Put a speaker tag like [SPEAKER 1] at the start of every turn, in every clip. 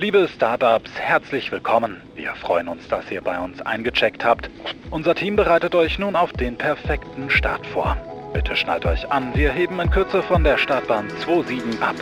[SPEAKER 1] Liebe Startups, herzlich willkommen. Wir freuen uns, dass ihr bei uns eingecheckt habt. Unser Team bereitet euch nun auf den perfekten Start vor. Bitte schnallt euch an, wir heben in Kürze von der Startbahn 27 ab.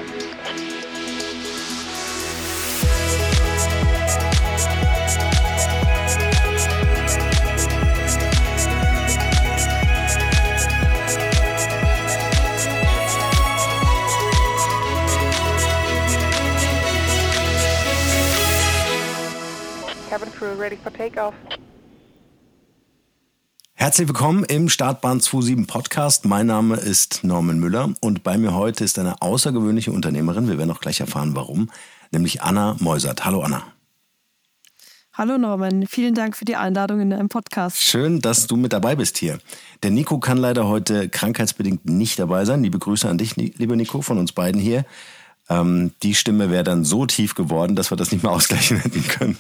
[SPEAKER 2] Crew ready for takeoff.
[SPEAKER 3] Herzlich willkommen im Startbahn 27 Podcast. Mein Name ist Norman Müller und bei mir heute ist eine außergewöhnliche Unternehmerin. Wir werden auch gleich erfahren, warum, nämlich Anna Meusert. Hallo Anna.
[SPEAKER 4] Hallo Norman, vielen Dank für die Einladung in deinem Podcast.
[SPEAKER 3] Schön, dass du mit dabei bist hier. Der Nico kann leider heute krankheitsbedingt nicht dabei sein. Liebe Grüße an dich, lieber Nico, von uns beiden hier. Ähm, die Stimme wäre dann so tief geworden, dass wir das nicht mehr ausgleichen hätten können.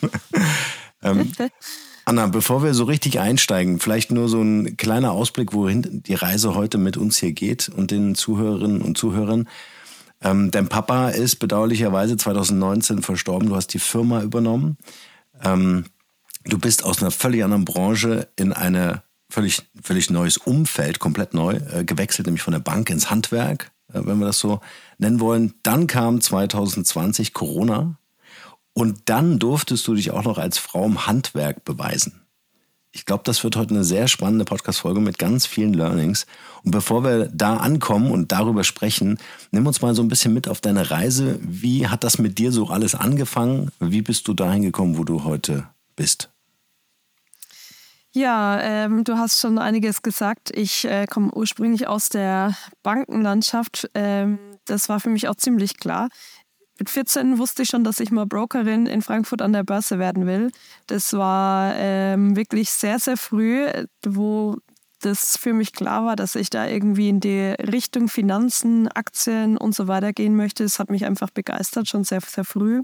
[SPEAKER 3] Ähm, Anna, bevor wir so richtig einsteigen, vielleicht nur so ein kleiner Ausblick, wohin die Reise heute mit uns hier geht und den Zuhörerinnen und Zuhörern. Ähm, dein Papa ist bedauerlicherweise 2019 verstorben. Du hast die Firma übernommen. Ähm, du bist aus einer völlig anderen Branche in eine völlig, völlig neues Umfeld, komplett neu, äh, gewechselt, nämlich von der Bank ins Handwerk, äh, wenn wir das so nennen wollen. Dann kam 2020 Corona und dann durftest du dich auch noch als Frau im Handwerk beweisen. Ich glaube, das wird heute eine sehr spannende Podcast-Folge mit ganz vielen Learnings. Und bevor wir da ankommen und darüber sprechen, nimm uns mal so ein bisschen mit auf deine Reise. Wie hat das mit dir so alles angefangen? Wie bist du dahin gekommen, wo du heute bist?
[SPEAKER 4] Ja, ähm, du hast schon einiges gesagt. Ich äh, komme ursprünglich aus der Bankenlandschaft. Ähm, das war für mich auch ziemlich klar. Mit 14 wusste ich schon, dass ich mal Brokerin in Frankfurt an der Börse werden will. Das war ähm, wirklich sehr, sehr früh, wo das für mich klar war, dass ich da irgendwie in die Richtung Finanzen, Aktien und so weiter gehen möchte. Das hat mich einfach begeistert, schon sehr, sehr früh.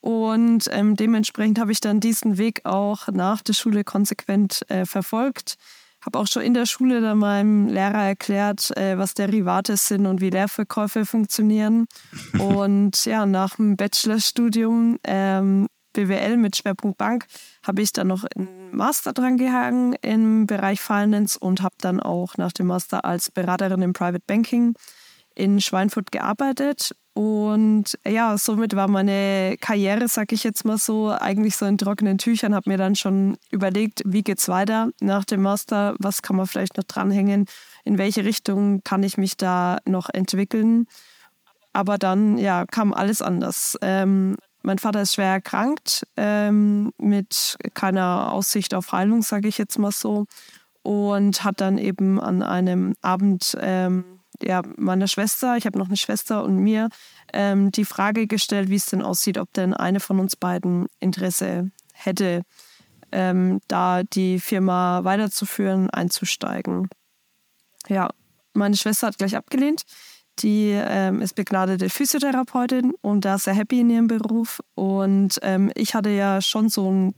[SPEAKER 4] Und ähm, dementsprechend habe ich dann diesen Weg auch nach der Schule konsequent äh, verfolgt. Habe auch schon in der Schule dann meinem Lehrer erklärt, äh, was Derivate sind und wie Leerverkäufe funktionieren. Und ja, nach dem Bachelorstudium ähm, BWL mit Schwerpunkt Bank habe ich dann noch einen Master dran gehangen im Bereich Finance und habe dann auch nach dem Master als Beraterin im Private Banking in Schweinfurt gearbeitet und ja, somit war meine Karriere, sag ich jetzt mal so, eigentlich so in trockenen Tüchern. Habe mir dann schon überlegt, wie geht's weiter nach dem Master? Was kann man vielleicht noch dranhängen? In welche Richtung kann ich mich da noch entwickeln? Aber dann ja, kam alles anders. Ähm, mein Vater ist schwer erkrankt, ähm, mit keiner Aussicht auf Heilung, sage ich jetzt mal so. Und hat dann eben an einem Abend ähm, ja, meiner Schwester, ich habe noch eine Schwester und mir ähm, die Frage gestellt, wie es denn aussieht, ob denn eine von uns beiden Interesse hätte, ähm, da die Firma weiterzuführen, einzusteigen. Ja, meine Schwester hat gleich abgelehnt. Die ähm, ist begnadete Physiotherapeutin und da sehr happy in ihrem Beruf. Und ähm, ich hatte ja schon so ein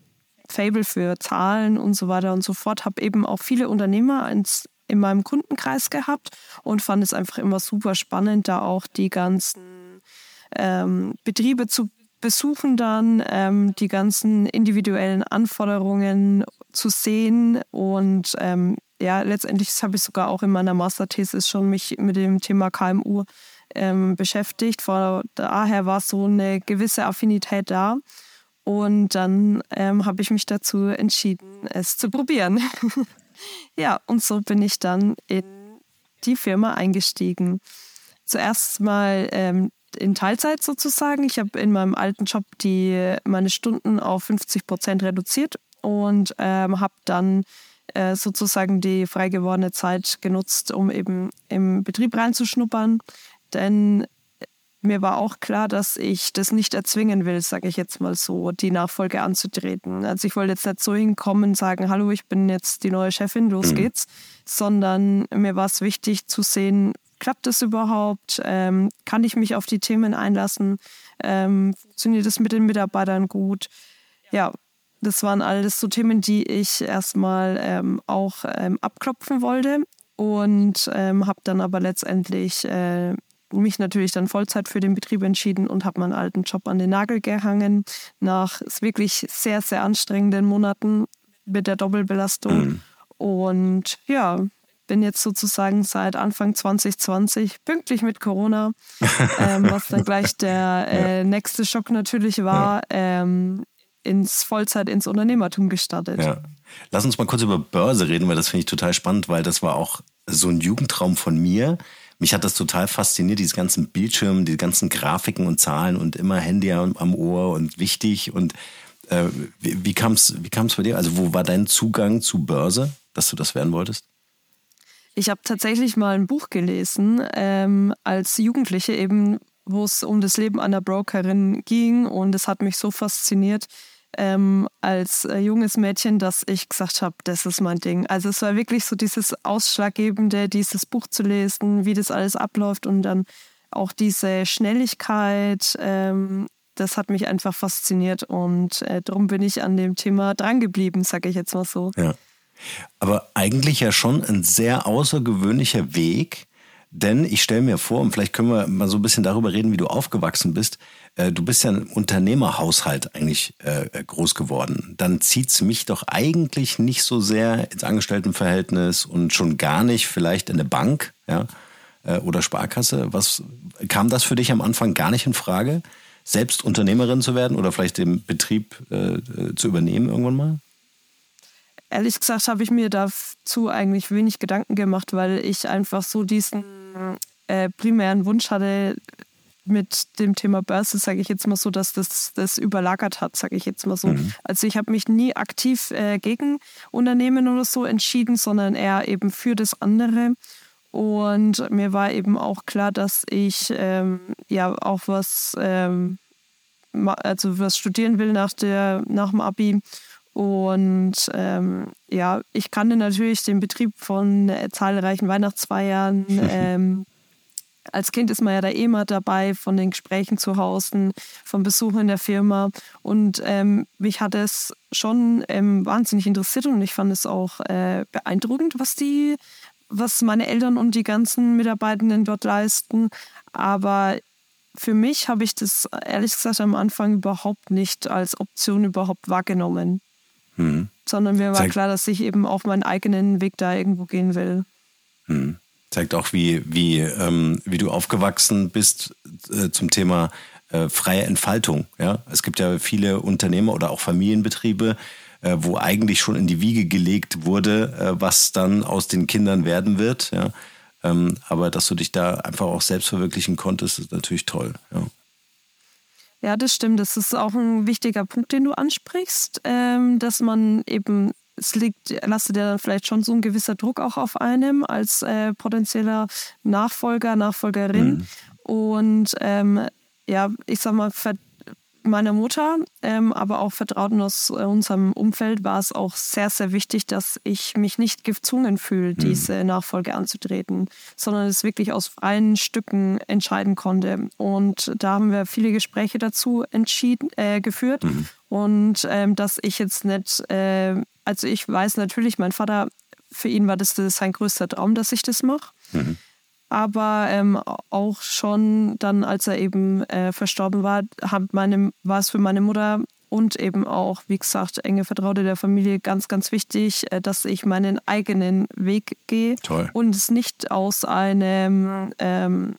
[SPEAKER 4] Fable für Zahlen und so weiter und so fort, habe eben auch viele Unternehmer ins in meinem Kundenkreis gehabt und fand es einfach immer super spannend, da auch die ganzen ähm, Betriebe zu besuchen, dann ähm, die ganzen individuellen Anforderungen zu sehen und ähm, ja, letztendlich habe ich sogar auch in meiner Masterthesis schon mich mit dem Thema KMU ähm, beschäftigt. Von daher war so eine gewisse Affinität da. Und dann ähm, habe ich mich dazu entschieden, es zu probieren. Ja, und so bin ich dann in die Firma eingestiegen. Zuerst mal ähm, in Teilzeit sozusagen. Ich habe in meinem alten Job die, meine Stunden auf 50 Prozent reduziert und ähm, habe dann äh, sozusagen die frei gewordene Zeit genutzt, um eben im Betrieb reinzuschnuppern. Denn mir war auch klar, dass ich das nicht erzwingen will, sage ich jetzt mal so, die Nachfolge anzutreten. Also ich wollte jetzt nicht so hinkommen und sagen, hallo, ich bin jetzt die neue Chefin, los mhm. geht's, sondern mir war es wichtig zu sehen, klappt das überhaupt? Ähm, kann ich mich auf die Themen einlassen? Ähm, funktioniert das mit den Mitarbeitern gut? Ja, das waren alles so Themen, die ich erstmal ähm, auch ähm, abklopfen wollte und ähm, habe dann aber letztendlich äh, mich natürlich dann Vollzeit für den Betrieb entschieden und habe meinen alten Job an den Nagel gehangen. Nach wirklich sehr, sehr anstrengenden Monaten mit der Doppelbelastung. Mhm. Und ja, bin jetzt sozusagen seit Anfang 2020 pünktlich mit Corona, ähm, was dann gleich der äh, nächste Schock natürlich war, ja. ähm, ins Vollzeit ins Unternehmertum gestartet.
[SPEAKER 3] Ja. Lass uns mal kurz über Börse reden, weil das finde ich total spannend, weil das war auch so ein Jugendtraum von mir. Mich hat das total fasziniert, diese ganzen Bildschirme, die ganzen Grafiken und Zahlen und immer Handy am, am Ohr und wichtig. Und äh, wie, wie kam es wie bei dir? Also wo war dein Zugang zu Börse, dass du das werden wolltest?
[SPEAKER 4] Ich habe tatsächlich mal ein Buch gelesen, ähm, als Jugendliche eben, wo es um das Leben einer Brokerin ging. Und es hat mich so fasziniert ähm, als äh, junges Mädchen, dass ich gesagt habe, das ist mein Ding. Also es war wirklich so dieses Ausschlaggebende, dieses Buch zu lesen, wie das alles abläuft und dann auch diese Schnelligkeit. Ähm, das hat mich einfach fasziniert und äh, darum bin ich an dem Thema drangeblieben, sage ich jetzt mal so.
[SPEAKER 3] Ja. Aber eigentlich ja schon ein sehr außergewöhnlicher Weg, denn ich stelle mir vor, und vielleicht können wir mal so ein bisschen darüber reden, wie du aufgewachsen bist. Äh, du bist ja ein Unternehmerhaushalt eigentlich äh, groß geworden. Dann zieht es mich doch eigentlich nicht so sehr ins Angestelltenverhältnis und schon gar nicht vielleicht in eine Bank ja, äh, oder Sparkasse. Was kam das für dich am Anfang gar nicht in Frage, selbst Unternehmerin zu werden oder vielleicht den Betrieb äh, zu übernehmen irgendwann mal?
[SPEAKER 4] Ehrlich gesagt habe ich mir dazu eigentlich wenig Gedanken gemacht, weil ich einfach so diesen äh, primären Wunsch hatte, mit dem Thema Börse, sage ich jetzt mal so, dass das, das überlagert hat, sage ich jetzt mal so. Mhm. Also ich habe mich nie aktiv äh, gegen Unternehmen oder so entschieden, sondern eher eben für das andere. Und mir war eben auch klar, dass ich ähm, ja auch was, ähm, also was studieren will nach, der, nach dem Abi und ähm, ja, ich kannte natürlich den Betrieb von äh, zahlreichen Weihnachtsfeiern. ähm, als Kind ist man ja da eh mal dabei, von den Gesprächen zu Hause, vom Besuch in der Firma. Und ähm, mich hat es schon ähm, wahnsinnig interessiert und ich fand es auch äh, beeindruckend, was die, was meine Eltern und die ganzen Mitarbeitenden dort leisten. Aber für mich habe ich das ehrlich gesagt am Anfang überhaupt nicht als Option überhaupt wahrgenommen. Mhm. Sondern mir war Zeigt, klar, dass ich eben auf meinen eigenen Weg da irgendwo gehen will.
[SPEAKER 3] Mhm. Zeigt auch, wie, wie, ähm, wie du aufgewachsen bist äh, zum Thema äh, freie Entfaltung. Ja? Es gibt ja viele Unternehmer oder auch Familienbetriebe, äh, wo eigentlich schon in die Wiege gelegt wurde, äh, was dann aus den Kindern werden wird. Ja? Ähm, aber dass du dich da einfach auch selbst verwirklichen konntest, ist natürlich toll. Ja.
[SPEAKER 4] Ja, das stimmt. Das ist auch ein wichtiger Punkt, den du ansprichst, ähm, dass man eben, es liegt, lastet ja dann vielleicht schon so ein gewisser Druck auch auf einem als äh, potenzieller Nachfolger, Nachfolgerin. Mhm. Und ähm, ja, ich sag mal, meiner Mutter, ähm, aber auch Vertrauten aus äh, unserem Umfeld war es auch sehr, sehr wichtig, dass ich mich nicht gezwungen fühle, mhm. diese Nachfolge anzutreten, sondern es wirklich aus freien Stücken entscheiden konnte. Und da haben wir viele Gespräche dazu entschieden, äh, geführt. Mhm. Und ähm, dass ich jetzt nicht, äh, also ich weiß natürlich, mein Vater, für ihn war das, das sein größter Traum, dass ich das mache. Mhm aber ähm, auch schon dann, als er eben äh, verstorben war, hat meine, war es für meine Mutter und eben auch, wie gesagt, enge Vertraute der Familie ganz, ganz wichtig, äh, dass ich meinen eigenen Weg gehe
[SPEAKER 3] Toll.
[SPEAKER 4] und es nicht aus einem, ähm,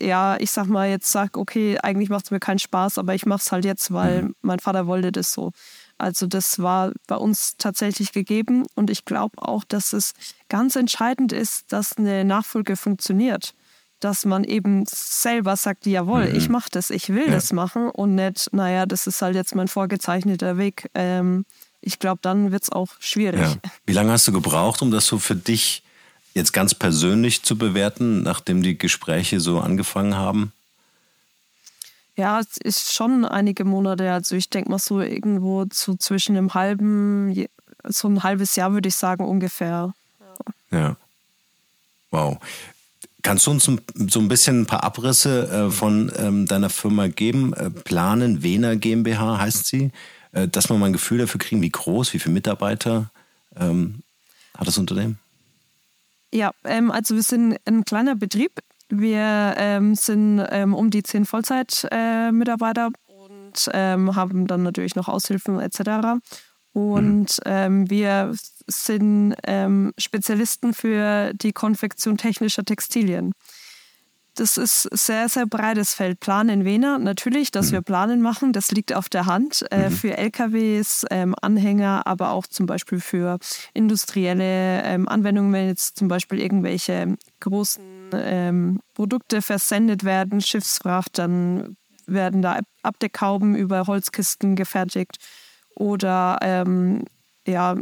[SPEAKER 4] ja, ich sag mal, jetzt sag, okay, eigentlich macht es mir keinen Spaß, aber ich mache es halt jetzt, weil mhm. mein Vater wollte das so. Also das war bei uns tatsächlich gegeben und ich glaube auch, dass es ganz entscheidend ist, dass eine Nachfolge funktioniert. Dass man eben selber sagt, jawohl, mhm. ich mache das, ich will ja. das machen und nicht, naja, das ist halt jetzt mein vorgezeichneter Weg. Ähm, ich glaube, dann wird es auch schwierig. Ja.
[SPEAKER 3] Wie lange hast du gebraucht, um das so für dich jetzt ganz persönlich zu bewerten, nachdem die Gespräche so angefangen haben?
[SPEAKER 4] Ja, es ist schon einige Monate. Also ich denke mal so irgendwo zu zwischen einem halben, so ein halbes Jahr würde ich sagen ungefähr.
[SPEAKER 3] Ja. Wow. Kannst du uns so ein bisschen ein paar Abrisse äh, von ähm, deiner Firma geben? Äh, Planen Wiener GmbH heißt sie, äh, dass wir mal ein Gefühl dafür kriegen, wie groß, wie viele Mitarbeiter ähm, hat das Unternehmen?
[SPEAKER 4] Ja, ähm, also wir sind ein kleiner Betrieb wir ähm, sind ähm, um die zehn Vollzeitmitarbeiter äh, und ähm, haben dann natürlich noch Aushilfen etc. Und mhm. ähm, wir sind ähm, Spezialisten für die Konfektion technischer Textilien. Das ist sehr, sehr breites Feld. Planen Wiener, natürlich, dass mhm. wir Planen machen, das liegt auf der Hand. Äh, mhm. Für LKWs, ähm, Anhänger, aber auch zum Beispiel für industrielle ähm, Anwendungen, wenn jetzt zum Beispiel irgendwelche großen ähm, Produkte versendet werden, Schiffsfracht, dann werden da Abdeckhauben über Holzkisten gefertigt oder ähm, ja,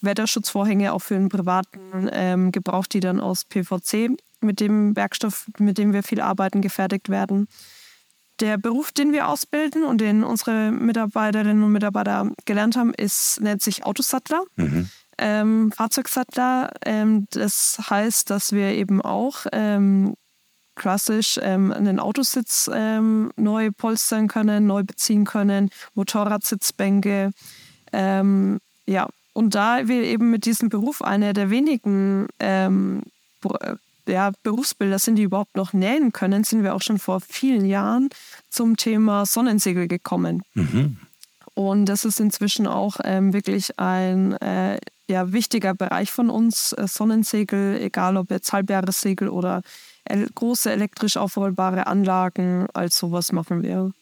[SPEAKER 4] Wetterschutzvorhänge auch für den privaten ähm, Gebrauch, die dann aus PVC mit dem Werkstoff, mit dem wir viel arbeiten, gefertigt werden. Der Beruf, den wir ausbilden und den unsere Mitarbeiterinnen und Mitarbeiter gelernt haben, ist, nennt sich Autosattler, mhm. ähm, Fahrzeugsattler. Ähm, das heißt, dass wir eben auch ähm, klassisch ähm, einen Autositz ähm, neu polstern können, neu beziehen können, Motorradsitzbänke. Ähm, ja, und da wir eben mit diesem Beruf einer der wenigen ähm, ja, Berufsbilder sind, die überhaupt noch nähen können, sind wir auch schon vor vielen Jahren zum Thema Sonnensegel gekommen. Mhm. Und das ist inzwischen auch ähm, wirklich ein äh, ja, wichtiger Bereich von uns. Äh, Sonnensegel, egal ob jetzt Halbjahressegel oder große elektrisch aufrollbare Anlagen, als sowas machen wir.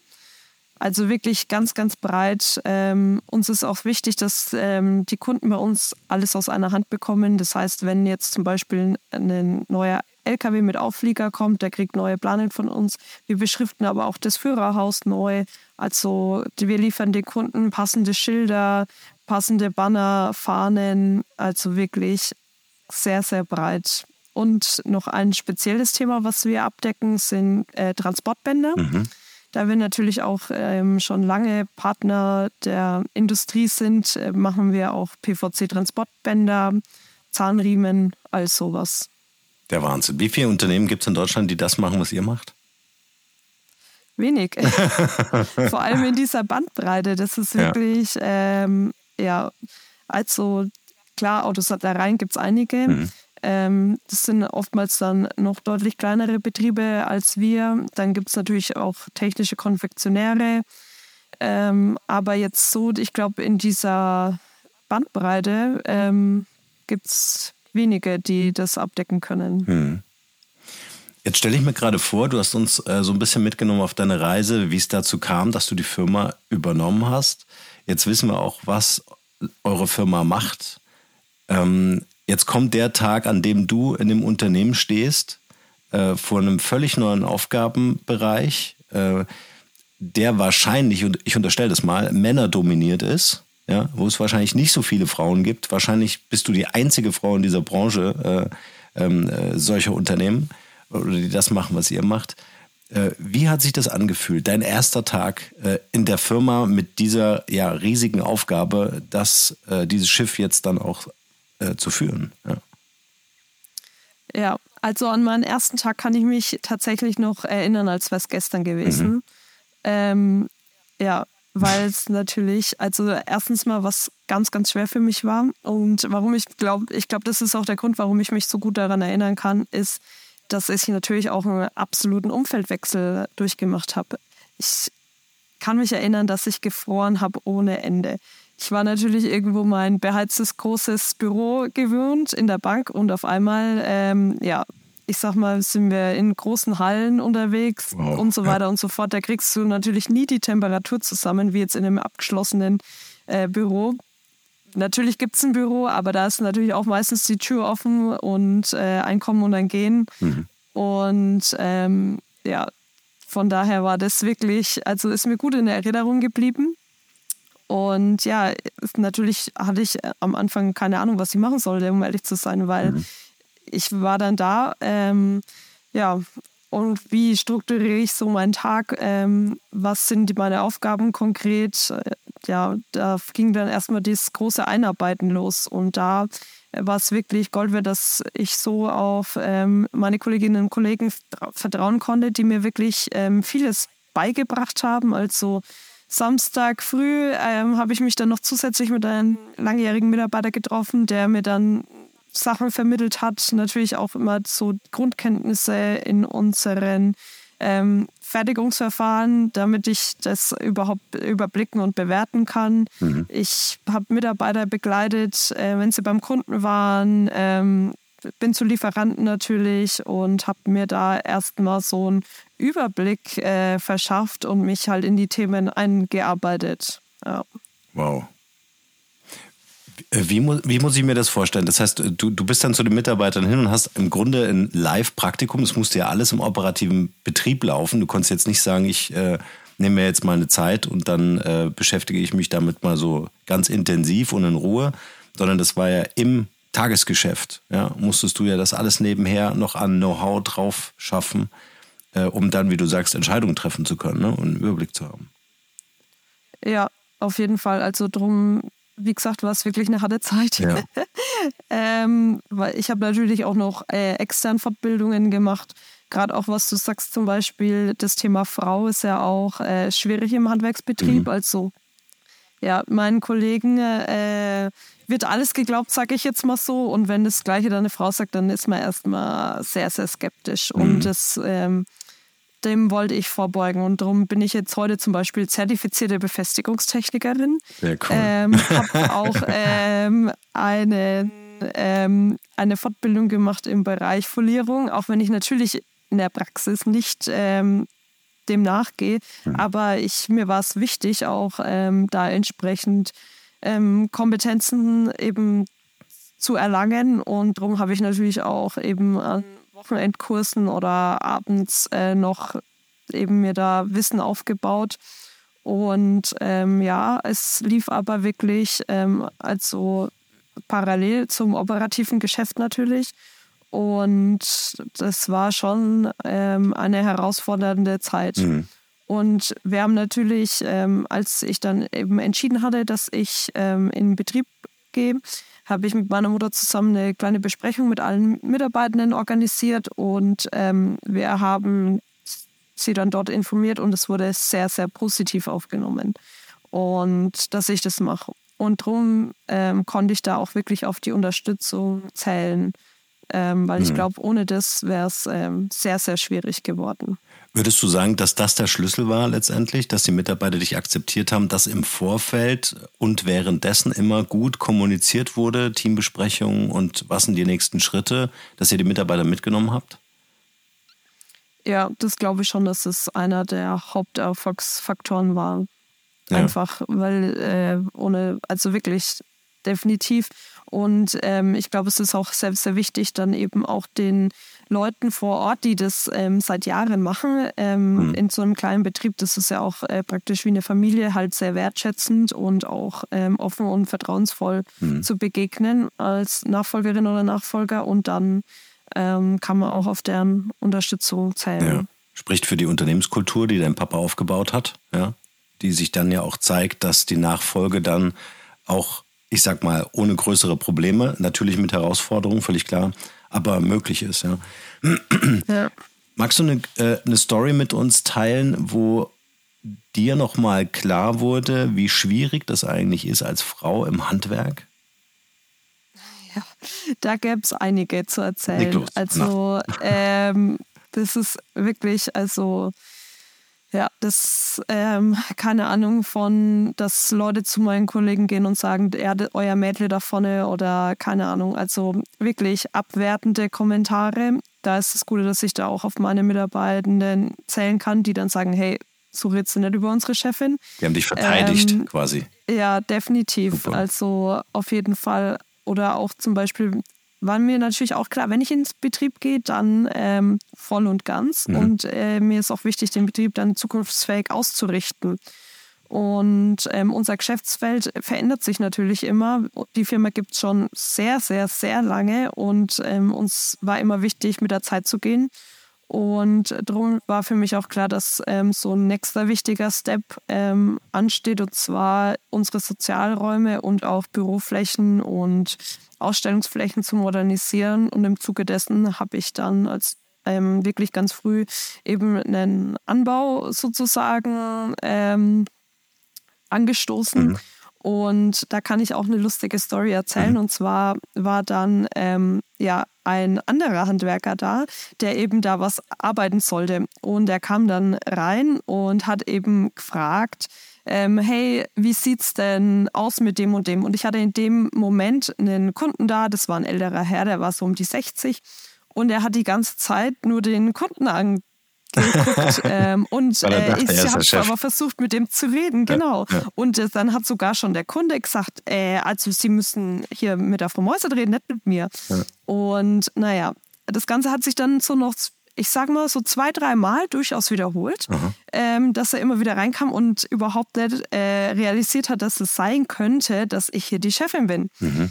[SPEAKER 4] Also wirklich ganz, ganz breit. Ähm, uns ist auch wichtig, dass ähm, die Kunden bei uns alles aus einer Hand bekommen. Das heißt, wenn jetzt zum Beispiel ein neuer LKW mit Aufflieger kommt, der kriegt neue Planen von uns. Wir beschriften aber auch das Führerhaus neu. Also wir liefern den Kunden passende Schilder, passende Banner, Fahnen. Also wirklich sehr, sehr breit. Und noch ein spezielles Thema, was wir abdecken, sind äh, Transportbänder. Mhm. Da wir natürlich auch ähm, schon lange Partner der Industrie sind, äh, machen wir auch PVC-Transportbänder, Zahnriemen, all sowas.
[SPEAKER 3] Der Wahnsinn. Wie viele Unternehmen gibt es in Deutschland, die das machen, was ihr macht?
[SPEAKER 4] Wenig. Vor allem in dieser Bandbreite. Das ist wirklich, ja, ähm, ja also klar, Autosattlereien gibt es einige. Mhm. Ähm, das sind oftmals dann noch deutlich kleinere Betriebe als wir. Dann gibt es natürlich auch technische Konfektionäre. Ähm, aber jetzt so, ich glaube, in dieser Bandbreite ähm, gibt es wenige, die das abdecken können. Hm.
[SPEAKER 3] Jetzt stelle ich mir gerade vor, du hast uns äh, so ein bisschen mitgenommen auf deine Reise, wie es dazu kam, dass du die Firma übernommen hast. Jetzt wissen wir auch, was eure Firma macht. Ähm, Jetzt kommt der Tag, an dem du in dem Unternehmen stehst, äh, vor einem völlig neuen Aufgabenbereich, äh, der wahrscheinlich, und ich unterstelle das mal, männerdominiert ist, ja, wo es wahrscheinlich nicht so viele Frauen gibt. Wahrscheinlich bist du die einzige Frau in dieser Branche äh, ähm, äh, solcher Unternehmen, oder die das machen, was ihr macht. Äh, wie hat sich das angefühlt, dein erster Tag äh, in der Firma mit dieser ja, riesigen Aufgabe, dass dieses Schiff jetzt dann auch äh, zu führen. Ja.
[SPEAKER 4] ja. also an meinen ersten Tag kann ich mich tatsächlich noch erinnern, als wäre es gestern gewesen. Mhm. Ähm, ja, weil es natürlich, also erstens mal was ganz, ganz schwer für mich war. Und warum ich glaube, ich glaube, das ist auch der Grund, warum ich mich so gut daran erinnern kann, ist, dass ich natürlich auch einen absoluten Umfeldwechsel durchgemacht habe. Ich kann mich erinnern, dass ich gefroren habe ohne Ende. Ich war natürlich irgendwo mein beheiztes großes Büro gewöhnt in der Bank und auf einmal, ähm, ja, ich sag mal, sind wir in großen Hallen unterwegs wow. und so weiter ja. und so fort. Da kriegst du natürlich nie die Temperatur zusammen, wie jetzt in einem abgeschlossenen äh, Büro. Natürlich gibt es ein Büro, aber da ist natürlich auch meistens die Tür offen und äh, ein Kommen und ein Gehen. Mhm. Und ähm, ja, von daher war das wirklich, also ist mir gut in Erinnerung geblieben. Und ja, natürlich hatte ich am Anfang keine Ahnung, was ich machen sollte, um ehrlich zu sein, weil mhm. ich war dann da, ähm, ja, und wie strukturiere ich so meinen Tag? Ähm, was sind meine Aufgaben konkret? Äh, ja, da ging dann erstmal das große Einarbeiten los. Und da war es wirklich Gold wert, dass ich so auf ähm, meine Kolleginnen und Kollegen vertrauen konnte, die mir wirklich ähm, vieles beigebracht haben. Also Samstag früh ähm, habe ich mich dann noch zusätzlich mit einem langjährigen Mitarbeiter getroffen, der mir dann Sachen vermittelt hat. Natürlich auch immer so Grundkenntnisse in unseren ähm, Fertigungsverfahren, damit ich das überhaupt überblicken und bewerten kann. Mhm. Ich habe Mitarbeiter begleitet, äh, wenn sie beim Kunden waren, ähm, bin zu Lieferanten natürlich und habe mir da erstmal so einen Überblick äh, verschafft und mich halt in die Themen eingearbeitet. Ja.
[SPEAKER 3] Wow. Äh, wie, mu wie muss ich mir das vorstellen? Das heißt, du, du bist dann zu den Mitarbeitern hin und hast im Grunde ein Live-Praktikum. Das musste ja alles im operativen Betrieb laufen. Du konntest jetzt nicht sagen, ich äh, nehme mir jetzt mal eine Zeit und dann äh, beschäftige ich mich damit mal so ganz intensiv und in Ruhe, sondern das war ja im Tagesgeschäft. Ja, musstest du ja das alles nebenher noch an Know-how drauf schaffen, äh, um dann, wie du sagst, Entscheidungen treffen zu können ne? und einen Überblick zu haben.
[SPEAKER 4] Ja, auf jeden Fall. Also drum wie gesagt, war es wirklich eine harte Zeit. Ja. ähm, weil ich habe natürlich auch noch äh, extern Fortbildungen gemacht. Gerade auch, was du sagst, zum Beispiel, das Thema Frau ist ja auch äh, schwierig im Handwerksbetrieb. Mhm. Also, ja, meinen Kollegen äh, wird alles geglaubt, sage ich jetzt mal so. Und wenn das Gleiche dann eine Frau sagt, dann ist man erstmal sehr, sehr skeptisch. Mhm. Und das ähm, dem wollte ich vorbeugen. Und darum bin ich jetzt heute zum Beispiel zertifizierte Befestigungstechnikerin.
[SPEAKER 3] Sehr cool.
[SPEAKER 4] Ähm, habe auch ähm, eine, ähm, eine Fortbildung gemacht im Bereich Folierung, auch wenn ich natürlich in der Praxis nicht ähm, dem nachgehe. Mhm. Aber ich, mir war es wichtig, auch ähm, da entsprechend ähm, Kompetenzen eben zu erlangen. Und darum habe ich natürlich auch eben an Wochenendkursen oder abends äh, noch eben mir da Wissen aufgebaut. Und ähm, ja, es lief aber wirklich ähm, also parallel zum operativen Geschäft natürlich. Und das war schon ähm, eine herausfordernde Zeit. Mhm. Und wir haben natürlich, ähm, als ich dann eben entschieden hatte, dass ich ähm, in Betrieb gehe, habe ich mit meiner Mutter zusammen eine kleine Besprechung mit allen Mitarbeitenden organisiert und ähm, wir haben sie dann dort informiert und es wurde sehr, sehr positiv aufgenommen. Und dass ich das mache. Und darum ähm, konnte ich da auch wirklich auf die Unterstützung zählen, ähm, weil mhm. ich glaube, ohne das wäre es ähm, sehr, sehr schwierig geworden.
[SPEAKER 3] Würdest du sagen, dass das der Schlüssel war letztendlich, dass die Mitarbeiter dich akzeptiert haben, dass im Vorfeld und währenddessen immer gut kommuniziert wurde, Teambesprechungen und was sind die nächsten Schritte, dass ihr die Mitarbeiter mitgenommen habt?
[SPEAKER 4] Ja, das glaube ich schon, dass es einer der Haupterfolgsfaktoren war. Ja. Einfach, weil äh, ohne, also wirklich definitiv. Und ähm, ich glaube, es ist auch sehr, sehr wichtig, dann eben auch den Leuten vor Ort, die das ähm, seit Jahren machen, ähm, mhm. in so einem kleinen Betrieb, das ist ja auch äh, praktisch wie eine Familie, halt sehr wertschätzend und auch ähm, offen und vertrauensvoll mhm. zu begegnen als Nachfolgerin oder Nachfolger. Und dann ähm, kann man auch auf deren Unterstützung zählen. Ja.
[SPEAKER 3] Spricht für die Unternehmenskultur, die dein Papa aufgebaut hat, ja, die sich dann ja auch zeigt, dass die Nachfolge dann auch, ich sag mal, ohne größere Probleme, natürlich mit Herausforderungen, völlig klar, aber möglich ist. Ja. ja. Magst du eine, äh, eine Story mit uns teilen, wo dir nochmal klar wurde, wie schwierig das eigentlich ist als Frau im Handwerk?
[SPEAKER 4] Ja, da gäbe es einige zu erzählen. Also ähm, das ist wirklich, also ja, das, ähm, keine Ahnung von, dass Leute zu meinen Kollegen gehen und sagen, ja, euer Mädel da vorne oder keine Ahnung. Also wirklich abwertende Kommentare. Da ist das Gute, dass ich da auch auf meine Mitarbeitenden zählen kann, die dann sagen, hey, so redest du nicht über unsere Chefin.
[SPEAKER 3] Die haben dich verteidigt ähm, quasi.
[SPEAKER 4] Ja, definitiv. Super. Also auf jeden Fall. Oder auch zum Beispiel war mir natürlich auch klar, wenn ich ins Betrieb gehe, dann ähm, voll und ganz. Mhm. Und äh, mir ist auch wichtig, den Betrieb dann zukunftsfähig auszurichten. Und ähm, unser Geschäftsfeld verändert sich natürlich immer. Die Firma gibt es schon sehr, sehr, sehr lange und ähm, uns war immer wichtig, mit der Zeit zu gehen. Und darum war für mich auch klar, dass ähm, so ein nächster wichtiger Step ähm, ansteht, und zwar unsere Sozialräume und auch Büroflächen und Ausstellungsflächen zu modernisieren. Und im Zuge dessen habe ich dann als ähm, wirklich ganz früh eben einen Anbau sozusagen ähm, angestoßen. Mhm. Und da kann ich auch eine lustige Story erzählen. Mhm. Und zwar war dann ähm, ja ein anderer Handwerker da, der eben da was arbeiten sollte. Und er kam dann rein und hat eben gefragt, ähm, hey, wie sieht's denn aus mit dem und dem? Und ich hatte in dem Moment einen Kunden da, das war ein älterer Herr, der war so um die 60 und er hat die ganze Zeit nur den Kunden angeguckt ähm, und äh, ich habe aber versucht, mit dem zu reden, genau. Ja, ja. Und äh, dann hat sogar schon der Kunde gesagt, äh, also Sie müssen hier mit der Frau Mäuse reden, nicht mit mir. Ja. Und naja, das Ganze hat sich dann so noch, ich sag mal, so zwei, drei Mal durchaus wiederholt, ähm, dass er immer wieder reinkam und überhaupt nicht äh, realisiert hat, dass es sein könnte, dass ich hier die Chefin bin. Mhm.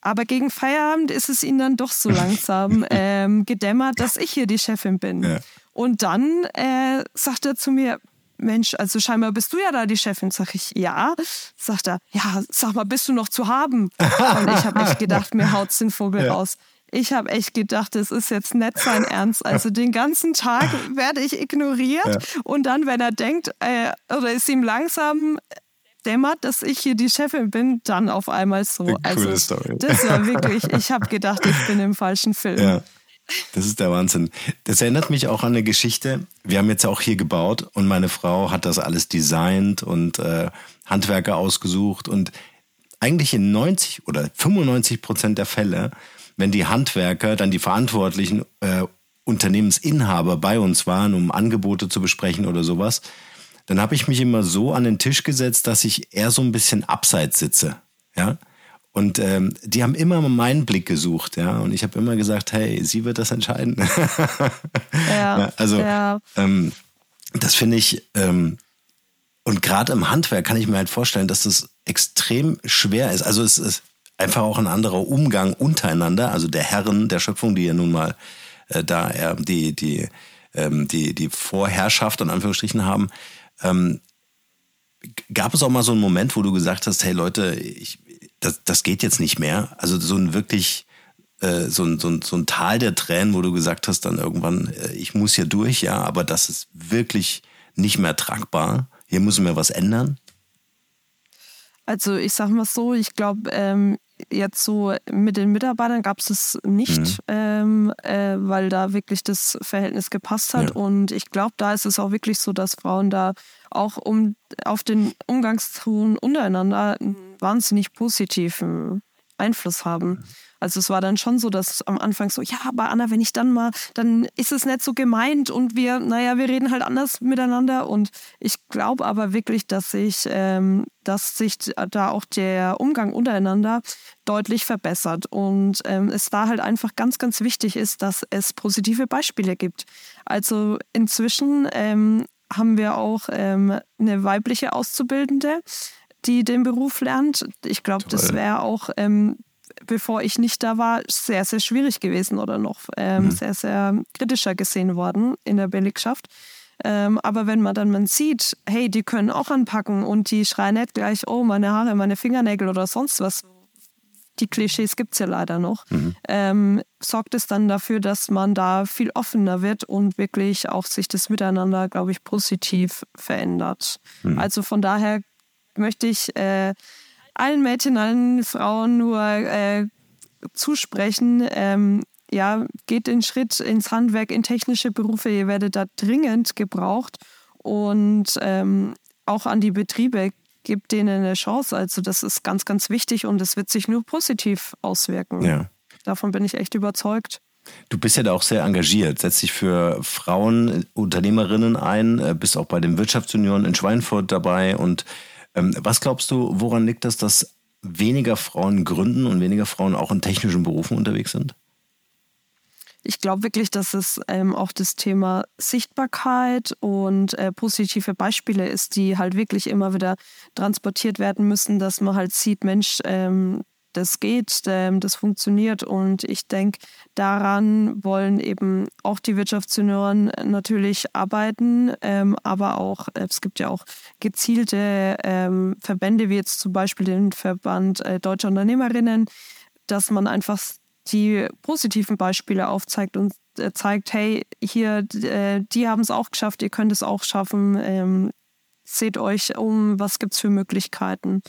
[SPEAKER 4] Aber gegen Feierabend ist es ihnen dann doch so langsam ähm, gedämmert, dass ich hier die Chefin bin. Ja. Und dann äh, sagt er zu mir, Mensch, also scheinbar bist du ja da die Chefin. Sag ich, ja. Sagt er, ja, sag mal, bist du noch zu haben? Und ich habe echt gedacht, mir haut's den Vogel ja. raus. Ich habe echt gedacht, es ist jetzt nicht sein Ernst. Also den ganzen Tag werde ich ignoriert ja. und dann, wenn er denkt, äh, oder ist ihm langsam dämmert, dass ich hier die Chefin bin, dann auf einmal so. Eine also, Story. Das war wirklich, ich habe gedacht, ich bin im falschen Film. Ja.
[SPEAKER 3] Das ist der Wahnsinn. Das erinnert mich auch an eine Geschichte. Wir haben jetzt auch hier gebaut und meine Frau hat das alles designt und äh, Handwerker ausgesucht und eigentlich in 90 oder 95 Prozent der Fälle, wenn die Handwerker, dann die verantwortlichen äh, Unternehmensinhaber bei uns waren, um Angebote zu besprechen oder sowas, dann habe ich mich immer so an den Tisch gesetzt, dass ich eher so ein bisschen abseits sitze. Ja. Und ähm, die haben immer meinen Blick gesucht, ja. Und ich habe immer gesagt, hey, sie wird das entscheiden. ja, also ja. Ähm, das finde ich, ähm, und gerade im Handwerk kann ich mir halt vorstellen, dass das extrem schwer ist. Also es ist einfach auch ein anderer Umgang untereinander, also der Herren der Schöpfung, die ja nun mal äh, da äh, die, die, ähm, die, die Vorherrschaft in Anführungsstrichen haben. Ähm, gab es auch mal so einen Moment, wo du gesagt hast, hey Leute, ich, das, das geht jetzt nicht mehr. Also so ein wirklich äh, so, ein, so, ein, so ein Tal der Tränen, wo du gesagt hast, dann irgendwann, äh, ich muss hier durch, ja, aber das ist wirklich nicht mehr tragbar. Hier müssen wir was ändern.
[SPEAKER 4] Also ich sag mal so, ich glaube, ähm, jetzt so mit den Mitarbeitern gab es es nicht, mhm. ähm, äh, weil da wirklich das Verhältnis gepasst hat. Ja. Und ich glaube, da ist es auch wirklich so, dass Frauen da auch um auf den Umgangston untereinander einen wahnsinnig positiven Einfluss haben. Mhm. Also es war dann schon so, dass am Anfang so, ja, aber Anna, wenn ich dann mal, dann ist es nicht so gemeint und wir, naja, wir reden halt anders miteinander. Und ich glaube aber wirklich, dass sich, ähm, dass sich da auch der Umgang untereinander deutlich verbessert und ähm, es da halt einfach ganz, ganz wichtig ist, dass es positive Beispiele gibt. Also inzwischen ähm, haben wir auch ähm, eine weibliche Auszubildende, die den Beruf lernt. Ich glaube, das wäre auch, ähm, bevor ich nicht da war, sehr, sehr schwierig gewesen oder noch ähm, mhm. sehr, sehr kritischer gesehen worden in der Belegschaft. Ähm, aber wenn man dann man sieht, hey, die können auch anpacken und die schreien nicht gleich, oh, meine Haare, meine Fingernägel oder sonst was, die Klischees gibt es ja leider noch, mhm. ähm, sorgt es dann dafür, dass man da viel offener wird und wirklich auch sich das Miteinander, glaube ich, positiv verändert. Mhm. Also von daher möchte ich äh, allen Mädchen, allen Frauen nur äh, zusprechen, ähm, ja, geht den Schritt ins Handwerk, in technische Berufe, ihr werdet da dringend gebraucht und ähm, auch an die Betriebe gibt denen eine Chance. Also das ist ganz, ganz wichtig und es wird sich nur positiv auswirken. Ja. Davon bin ich echt überzeugt.
[SPEAKER 3] Du bist ja da auch sehr engagiert, setzt dich für Frauen, Unternehmerinnen ein, äh, bist auch bei den Wirtschaftsunion in Schweinfurt dabei. Und was glaubst du, woran liegt das, dass weniger Frauen gründen und weniger Frauen auch in technischen Berufen unterwegs sind?
[SPEAKER 4] ich glaube wirklich, dass es ähm, auch das Thema Sichtbarkeit und äh, positive Beispiele ist, die halt wirklich immer wieder transportiert werden müssen, dass man halt sieht, Mensch, ähm, das geht, ähm, das funktioniert. Und ich denke, daran wollen eben auch die Wirtschaftssenioren natürlich arbeiten, ähm, aber auch, es gibt ja auch gezielte ähm, Verbände, wie jetzt zum Beispiel den Verband äh, Deutscher Unternehmerinnen, dass man einfach die positiven Beispiele aufzeigt und äh, zeigt, hey, hier, äh, die haben es auch geschafft, ihr könnt es auch schaffen. Seht euch um, was gibt es für Möglichkeiten.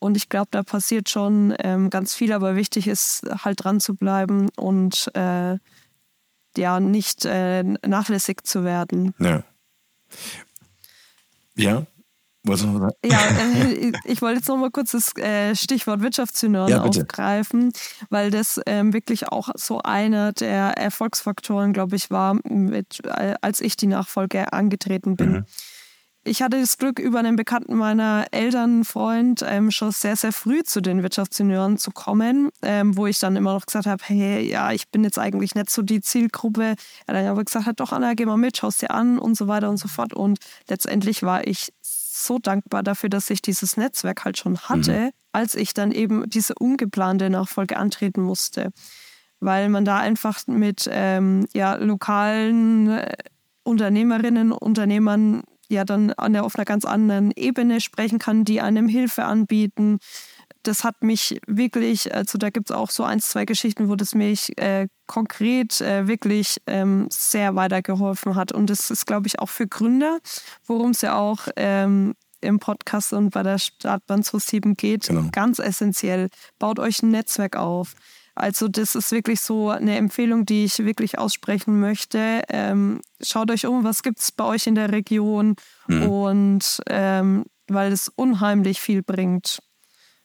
[SPEAKER 4] Und ich glaube, da passiert schon ähm, ganz viel, aber wichtig ist halt dran zu bleiben und äh, ja, nicht äh, nachlässig zu werden.
[SPEAKER 3] Ja. Ja,
[SPEAKER 4] was noch ja, äh, ich wollte jetzt noch mal kurz das äh, Stichwort Wirtschaftssenioren ja, aufgreifen, weil das ähm, wirklich auch so einer der Erfolgsfaktoren, glaube ich, war, mit, äh, als ich die Nachfolge angetreten bin. Mhm. Ich hatte das Glück, über einen Bekannten meiner Eltern, Freund, ähm, schon sehr, sehr früh zu den Wirtschaftssenioren zu kommen, ähm, wo ich dann immer noch gesagt habe, hey, ja, ich bin jetzt eigentlich nicht so die Zielgruppe. Er dann aber gesagt hat, doch, Anna, geh mal mit, schau es dir an und so weiter und so fort. Und letztendlich war ich so dankbar dafür, dass ich dieses Netzwerk halt schon hatte, mhm. als ich dann eben diese ungeplante Nachfolge antreten musste. Weil man da einfach mit ähm, ja, lokalen äh, Unternehmerinnen, Unternehmern ja dann an der, auf einer ganz anderen Ebene sprechen kann, die einem Hilfe anbieten, das hat mich wirklich, also da gibt es auch so ein, zwei Geschichten, wo das mich äh, konkret äh, wirklich ähm, sehr weitergeholfen hat. Und das ist, glaube ich, auch für Gründer, worum es ja auch ähm, im Podcast und bei der Startbahn 27 geht, genau. ganz essentiell. Baut euch ein Netzwerk auf. Also das ist wirklich so eine Empfehlung, die ich wirklich aussprechen möchte. Ähm, schaut euch um, was gibt es bei euch in der Region mhm. und ähm, weil es unheimlich viel bringt.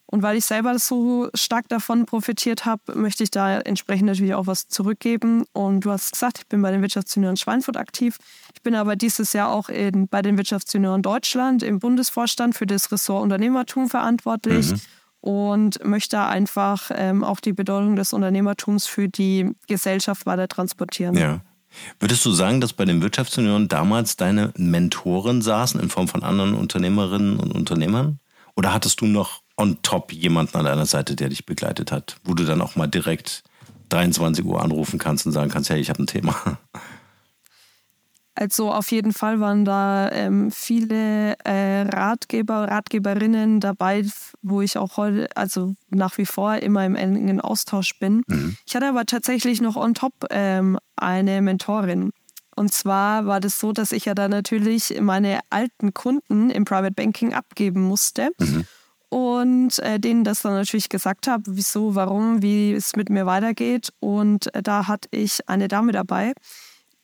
[SPEAKER 4] Und weil ich selber so stark davon profitiert habe, möchte ich da entsprechend natürlich auch was zurückgeben. Und du hast gesagt, ich bin bei den Wirtschaftsjunioren Schweinfurt aktiv. Ich bin aber dieses Jahr auch in, bei den Wirtschaftsjunioren Deutschland im Bundesvorstand für das Ressort Unternehmertum verantwortlich. Mhm. Und möchte einfach ähm, auch die Bedeutung des Unternehmertums für die Gesellschaft weiter transportieren.
[SPEAKER 3] Ja. Würdest du sagen, dass bei den Wirtschaftsjunioren damals deine Mentoren saßen in Form von anderen Unternehmerinnen und Unternehmern? Oder hattest du noch on top jemanden an deiner Seite, der dich begleitet hat, wo du dann auch mal direkt 23 Uhr anrufen kannst und sagen kannst, hey, ich habe ein Thema.
[SPEAKER 4] Also auf jeden Fall waren da ähm, viele äh, Ratgeber, Ratgeberinnen dabei, wo ich auch heute, also nach wie vor immer im engen Austausch bin. Mhm. Ich hatte aber tatsächlich noch on top ähm, eine Mentorin. Und zwar war das so, dass ich ja da natürlich meine alten Kunden im Private Banking abgeben musste. Mhm und äh, denen das dann natürlich gesagt habe, wieso, warum, wie es mit mir weitergeht. Und äh, da hatte ich eine Dame dabei,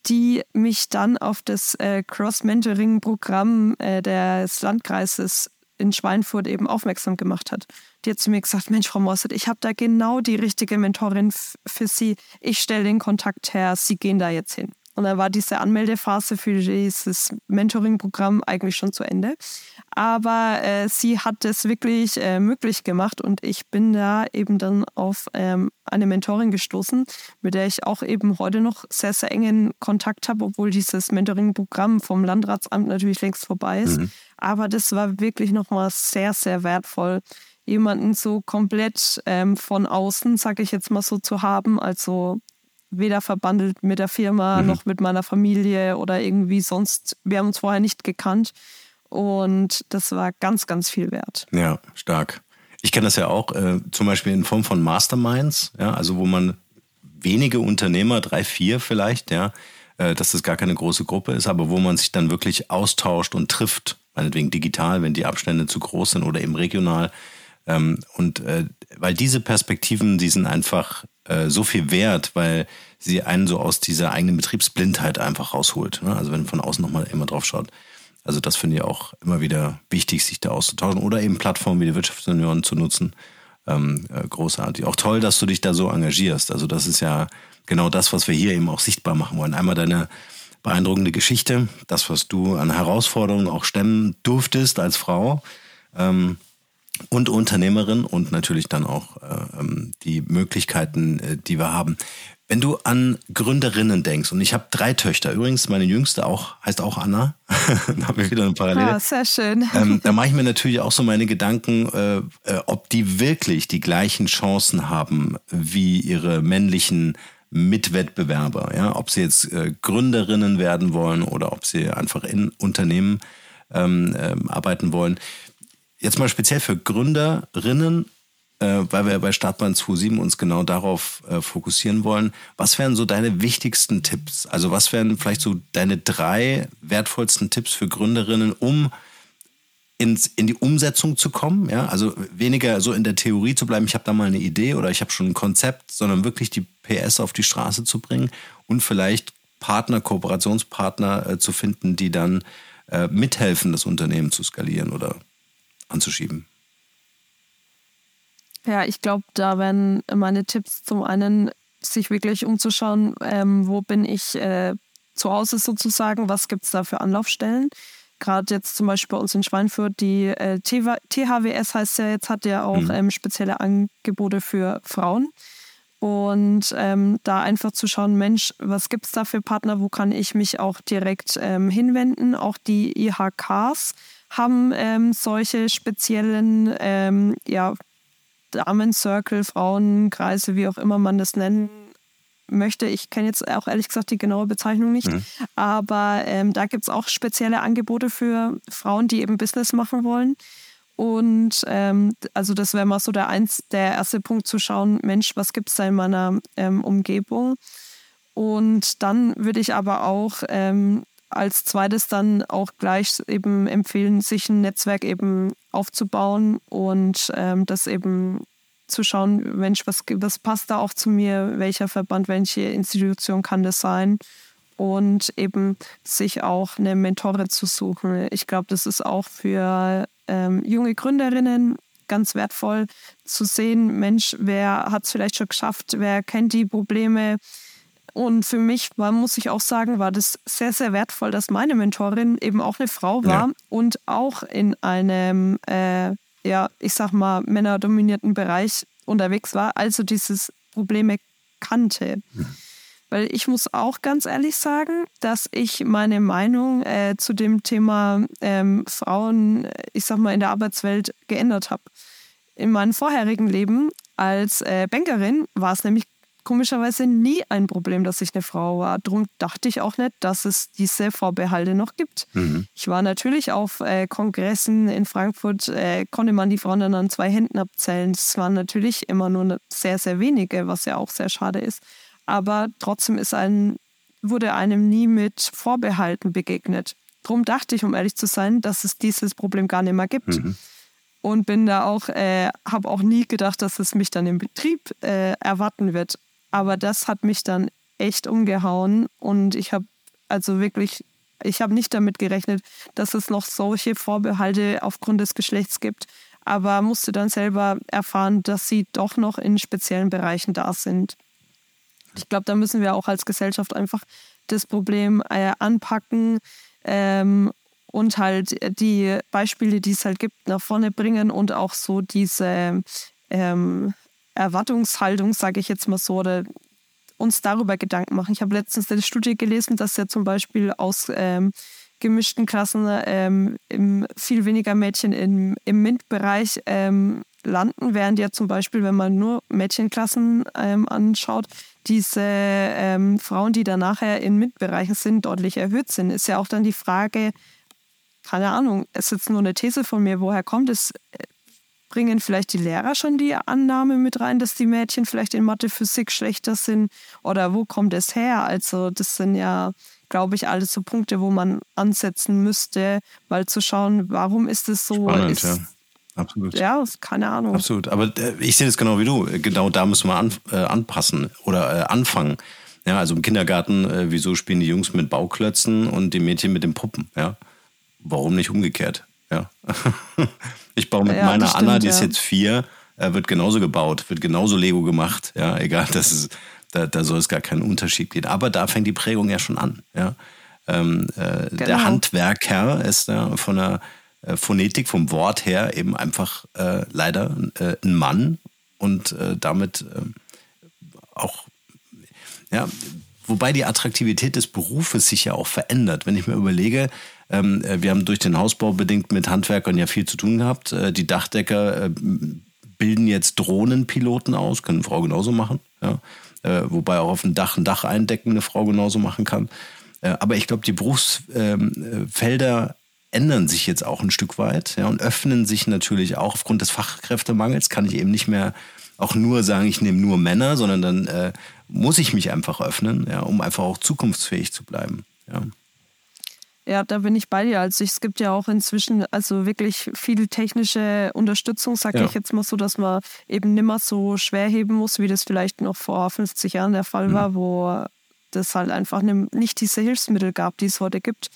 [SPEAKER 4] die mich dann auf das äh, Cross-Mentoring-Programm äh, des Landkreises in Schweinfurt eben aufmerksam gemacht hat. Die hat zu mir gesagt, Mensch, Frau Mossert, ich habe da genau die richtige Mentorin für Sie. Ich stelle den Kontakt her, Sie gehen da jetzt hin. Und dann war diese Anmeldephase für dieses Mentoring-Programm eigentlich schon zu Ende. Aber äh, sie hat es wirklich äh, möglich gemacht und ich bin da eben dann auf ähm, eine Mentorin gestoßen, mit der ich auch eben heute noch sehr, sehr engen Kontakt habe, obwohl dieses Mentoring-Programm vom Landratsamt natürlich längst vorbei ist. Mhm. Aber das war wirklich nochmal sehr, sehr wertvoll, jemanden so komplett ähm, von außen, sage ich jetzt mal so, zu haben. Also weder verbandelt mit der Firma mhm. noch mit meiner Familie oder irgendwie sonst. Wir haben uns vorher nicht gekannt und das war ganz, ganz viel wert.
[SPEAKER 3] Ja, stark. Ich kenne das ja auch, äh, zum Beispiel in Form von Masterminds, ja, also wo man wenige Unternehmer, drei, vier vielleicht, ja, äh, dass das gar keine große Gruppe ist, aber wo man sich dann wirklich austauscht und trifft, meinetwegen digital, wenn die Abstände zu groß sind oder eben regional. Ähm, und äh, weil diese Perspektiven, die sind einfach äh, so viel wert, weil sie einen so aus dieser eigenen Betriebsblindheit einfach rausholt. Ne? Also wenn man von außen nochmal immer drauf schaut. Also das finde ich auch immer wieder wichtig, sich da auszutauschen oder eben Plattformen wie die Wirtschaftsunion zu nutzen. Ähm, äh, großartig. Auch toll, dass du dich da so engagierst. Also das ist ja genau das, was wir hier eben auch sichtbar machen wollen. Einmal deine beeindruckende Geschichte, das, was du an Herausforderungen auch stemmen durftest als Frau. Ähm, und Unternehmerin und natürlich dann auch äh, ähm, die Möglichkeiten, äh, die wir haben. Wenn du an Gründerinnen denkst, und ich habe drei Töchter, übrigens meine jüngste auch heißt auch Anna, da haben wir wieder eine Parallele.
[SPEAKER 4] Ah, sehr schön.
[SPEAKER 3] Ähm, da mache ich mir natürlich auch so meine Gedanken, äh, äh, ob die wirklich die gleichen Chancen haben wie ihre männlichen Mitwettbewerber. Ja? Ob sie jetzt äh, Gründerinnen werden wollen oder ob sie einfach in Unternehmen ähm, ähm arbeiten wollen jetzt mal speziell für Gründerinnen, äh, weil wir bei Startbahn 27 uns genau darauf äh, fokussieren wollen. Was wären so deine wichtigsten Tipps? Also was wären vielleicht so deine drei wertvollsten Tipps für Gründerinnen, um ins, in die Umsetzung zu kommen, ja, also weniger so in der Theorie zu bleiben, ich habe da mal eine Idee oder ich habe schon ein Konzept, sondern wirklich die PS auf die Straße zu bringen und vielleicht Partner, Kooperationspartner äh, zu finden, die dann äh, mithelfen, das Unternehmen zu skalieren oder anzuschieben.
[SPEAKER 4] Ja, ich glaube, da wären meine Tipps zum einen, sich wirklich umzuschauen, ähm, wo bin ich äh, zu Hause sozusagen, was gibt es da für Anlaufstellen. Gerade jetzt zum Beispiel bei uns in Schweinfurt, die äh, THWS heißt ja jetzt, hat ja auch mhm. ähm, spezielle Angebote für Frauen. Und ähm, da einfach zu schauen, Mensch, was gibt es da für Partner, wo kann ich mich auch direkt ähm, hinwenden? Auch die IHKs haben ähm, solche speziellen ähm, ja, Damen-Circle, Frauenkreise, wie auch immer man das nennen möchte. Ich kenne jetzt auch ehrlich gesagt die genaue Bezeichnung nicht, mhm. aber ähm, da gibt es auch spezielle Angebote für Frauen, die eben Business machen wollen. Und ähm, also das wäre mal so der, eins, der erste Punkt zu schauen, Mensch, was gibt es da in meiner ähm, Umgebung? Und dann würde ich aber auch ähm, als zweites dann auch gleich eben empfehlen, sich ein Netzwerk eben aufzubauen und ähm, das eben zu schauen, Mensch, was, was passt da auch zu mir, welcher Verband, welche Institution kann das sein und eben sich auch eine Mentorin zu suchen. Ich glaube, das ist auch für ähm, junge Gründerinnen ganz wertvoll zu sehen, Mensch, wer hat es vielleicht schon geschafft, wer kennt die Probleme. Und für mich war, muss ich auch sagen, war das sehr, sehr wertvoll, dass meine Mentorin eben auch eine Frau war ja. und auch in einem äh, ja, ich sag mal, männerdominierten Bereich unterwegs war, also dieses Probleme kannte. Mhm. Weil ich muss auch ganz ehrlich sagen, dass ich meine Meinung äh, zu dem Thema ähm, Frauen, ich sag mal, in der Arbeitswelt geändert habe. In meinem vorherigen Leben als äh, Bankerin war es nämlich komischerweise nie ein Problem, dass ich eine Frau war. Darum dachte ich auch nicht, dass es diese Vorbehalte noch gibt. Mhm. Ich war natürlich auf äh, Kongressen in Frankfurt, äh, konnte man die Frauen dann an zwei Händen abzählen. Es waren natürlich immer nur sehr, sehr wenige, was ja auch sehr schade ist. Aber trotzdem ist ein, wurde einem nie mit Vorbehalten begegnet. Darum dachte ich, um ehrlich zu sein, dass es dieses Problem gar nicht mehr gibt. Mhm und bin da auch, äh, habe auch nie gedacht, dass es mich dann im Betrieb äh, erwarten wird. Aber das hat mich dann echt umgehauen und ich habe also wirklich, ich habe nicht damit gerechnet, dass es noch solche Vorbehalte aufgrund des Geschlechts gibt, aber musste dann selber erfahren, dass sie doch noch in speziellen Bereichen da sind. Ich glaube, da müssen wir auch als Gesellschaft einfach das Problem äh, anpacken ähm, und halt die Beispiele, die es halt gibt, nach vorne bringen und auch so diese ähm, Erwartungshaltung, sage ich jetzt mal so, oder uns darüber Gedanken machen. Ich habe letztens eine Studie gelesen, dass ja zum Beispiel aus ähm, gemischten Klassen ähm, viel weniger Mädchen im, im MINT-Bereich ähm, landen, während ja zum Beispiel, wenn man nur Mädchenklassen ähm, anschaut, diese ähm, Frauen, die dann nachher in MINT-Bereichen sind, deutlich erhöht sind. Ist ja auch dann die Frage, keine Ahnung, es ist jetzt nur eine These von mir, woher kommt es? Bringen vielleicht die Lehrer schon die Annahme mit rein, dass die Mädchen vielleicht in Mathe, Physik schlechter sind? Oder wo kommt es her? Also das sind ja, glaube ich, alles so Punkte, wo man ansetzen müsste, mal zu schauen, warum ist es so?
[SPEAKER 3] Spannend,
[SPEAKER 4] ist,
[SPEAKER 3] ja. Absolut.
[SPEAKER 4] Ja, keine Ahnung.
[SPEAKER 3] Absolut. Aber äh, ich sehe das genau wie du. Genau da müssen wir an, äh, anpassen oder äh, anfangen. Ja, also im Kindergarten, äh, wieso spielen die Jungs mit Bauklötzen und die Mädchen mit den Puppen? Ja, warum nicht umgekehrt? Ja. Ich baue mit ja, meiner stimmt, Anna, die ist jetzt vier, äh, wird genauso gebaut, wird genauso Lego gemacht. Ja, egal, das ist, da, da soll es gar keinen Unterschied geben. Aber da fängt die Prägung ja schon an. Ja. Ähm, äh, genau. Der Handwerker ist da von der äh, Phonetik, vom Wort her eben einfach äh, leider äh, ein Mann und äh, damit auch, ja, wobei die Attraktivität des Berufes sich ja auch verändert. Wenn ich mir überlege, ähm, äh, wir haben durch den Hausbau bedingt mit Handwerkern ja viel zu tun gehabt. Äh, die Dachdecker äh, bilden jetzt Drohnenpiloten aus, können eine Frau genauso machen. Ja? Äh, wobei auch auf dem Dach ein Dach eindecken eine Frau genauso machen kann. Äh, aber ich glaube, die Berufsfelder ähm, ändern sich jetzt auch ein Stück weit ja, und öffnen sich natürlich auch aufgrund des Fachkräftemangels. Kann ich eben nicht mehr auch nur sagen, ich nehme nur Männer, sondern dann äh, muss ich mich einfach öffnen, ja, um einfach auch zukunftsfähig zu bleiben. Ja.
[SPEAKER 4] Ja, da bin ich bei dir. Also es gibt ja auch inzwischen also wirklich viel technische Unterstützung, sage ja. ich jetzt mal so, dass man eben nimmer so schwer heben muss, wie das vielleicht noch vor 50 Jahren der Fall mhm. war, wo das halt einfach nicht diese Hilfsmittel gab, die es heute gibt.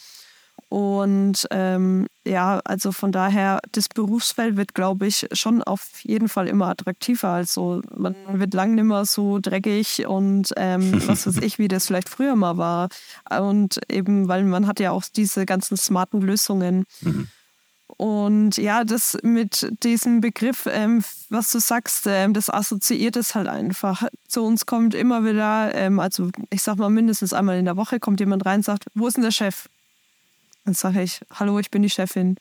[SPEAKER 4] Und ähm, ja, also von daher, das Berufsfeld wird, glaube ich, schon auf jeden Fall immer attraktiver. Also man wird lang nicht mehr so dreckig und ähm, was weiß ich, wie das vielleicht früher mal war. Und eben, weil man hat ja auch diese ganzen smarten Lösungen. Mhm. Und ja, das mit diesem Begriff, ähm, was du sagst, ähm, das assoziiert es halt einfach. Zu uns kommt immer wieder, ähm, also ich sag mal mindestens einmal in der Woche kommt jemand rein und sagt, wo ist denn der Chef? Dann sage ich, hallo, ich bin die Chefin.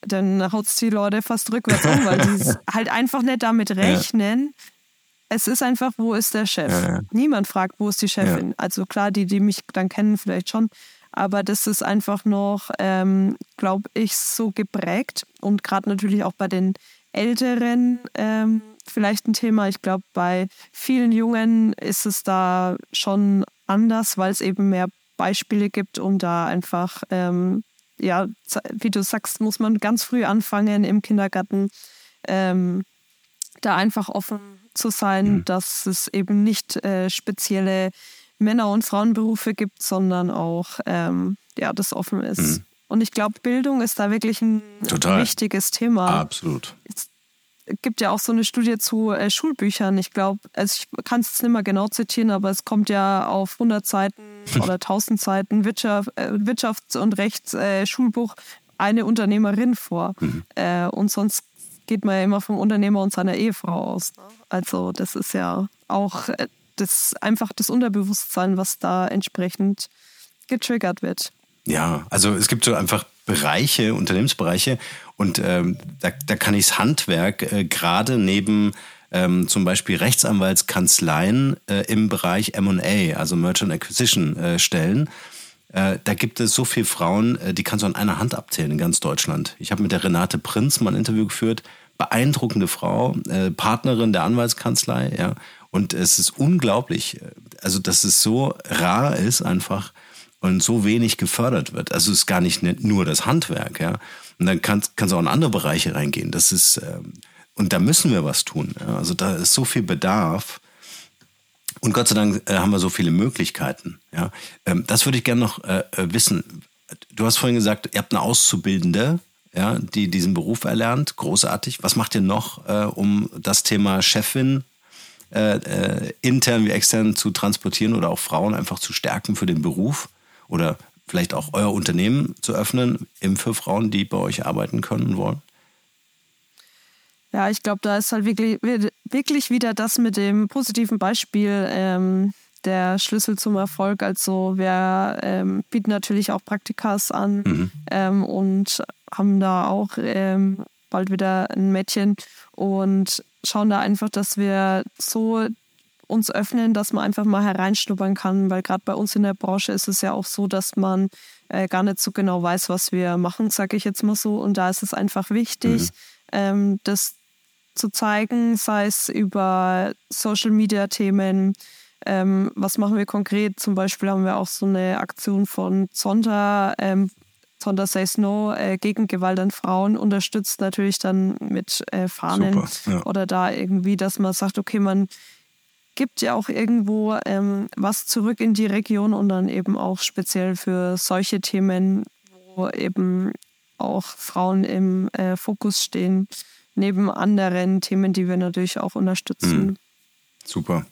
[SPEAKER 4] Dann haut es die Leute fast rückwärts um, weil die halt einfach nicht damit rechnen. Ja. Es ist einfach, wo ist der Chef? Ja, ja. Niemand fragt, wo ist die Chefin. Also klar, die, die mich dann kennen, vielleicht schon. Aber das ist einfach noch, ähm, glaube ich, so geprägt. Und gerade natürlich auch bei den Älteren ähm, vielleicht ein Thema. Ich glaube, bei vielen Jungen ist es da schon anders, weil es eben mehr Beispiele gibt, um da einfach, ähm, ja, wie du sagst, muss man ganz früh anfangen im Kindergarten, ähm, da einfach offen zu sein, mhm. dass es eben nicht äh, spezielle Männer- und Frauenberufe gibt, sondern auch, ähm, ja, das offen ist. Mhm. Und ich glaube, Bildung ist da wirklich ein Total. wichtiges Thema.
[SPEAKER 3] Absolut.
[SPEAKER 4] Jetzt, gibt ja auch so eine Studie zu äh, Schulbüchern. Ich glaube, also ich kann es nicht mehr genau zitieren, aber es kommt ja auf 100 Seiten oder 1000 Seiten Wirtschaft, äh, Wirtschafts- und Rechts-Schulbuch äh, eine Unternehmerin vor. Mhm. Äh, und sonst geht man ja immer vom Unternehmer und seiner Ehefrau aus. Ne? Also das ist ja auch das, einfach das Unterbewusstsein, was da entsprechend getriggert wird.
[SPEAKER 3] Ja, also es gibt so einfach Bereiche, Unternehmensbereiche und ähm, da, da kann ich das Handwerk äh, gerade neben ähm, zum Beispiel Rechtsanwaltskanzleien äh, im Bereich M&A, also Merchant Acquisition, äh, stellen. Äh, da gibt es so viele Frauen, äh, die kannst du an einer Hand abzählen in ganz Deutschland. Ich habe mit der Renate Prinz mal ein Interview geführt. Beeindruckende Frau, äh, Partnerin der Anwaltskanzlei, ja. Und es ist unglaublich, also dass es so rar ist einfach, und so wenig gefördert wird. Also es ist gar nicht nur das Handwerk, ja. Und dann kannst, kannst du auch in andere Bereiche reingehen. Das ist, ähm, und da müssen wir was tun. Also da ist so viel Bedarf. Und Gott sei Dank äh, haben wir so viele Möglichkeiten. Ähm, das würde ich gerne noch äh, äh, wissen. Du hast vorhin gesagt, ihr habt eine Auszubildende, die diesen Beruf erlernt. Großartig. Was macht ihr noch, um das Thema Chefin intern wie extern zu transportieren oder auch Frauen einfach zu stärken für den Beruf? oder vielleicht auch euer Unternehmen zu öffnen, für Frauen, die bei euch arbeiten können und wollen?
[SPEAKER 4] Ja, ich glaube, da ist halt wirklich, wirklich wieder das mit dem positiven Beispiel ähm, der Schlüssel zum Erfolg. Also wir ähm, bieten natürlich auch Praktikas an mhm. ähm, und haben da auch ähm, bald wieder ein Mädchen und schauen da einfach, dass wir so uns öffnen, dass man einfach mal hereinschnuppern kann, weil gerade bei uns in der Branche ist es ja auch so, dass man äh, gar nicht so genau weiß, was wir machen, sage ich jetzt mal so. Und da ist es einfach wichtig, mhm. ähm, das zu zeigen, sei es über Social-Media-Themen. Ähm, was machen wir konkret? Zum Beispiel haben wir auch so eine Aktion von Zonda, ähm, Zonda Says No äh, gegen Gewalt an Frauen, unterstützt natürlich dann mit äh, Fahnen Super, ja. oder da irgendwie, dass man sagt, okay, man gibt ja auch irgendwo ähm, was zurück in die Region und dann eben auch speziell für solche Themen, wo eben auch Frauen im äh, Fokus stehen, neben anderen Themen, die wir natürlich auch unterstützen. Mhm.
[SPEAKER 3] Super.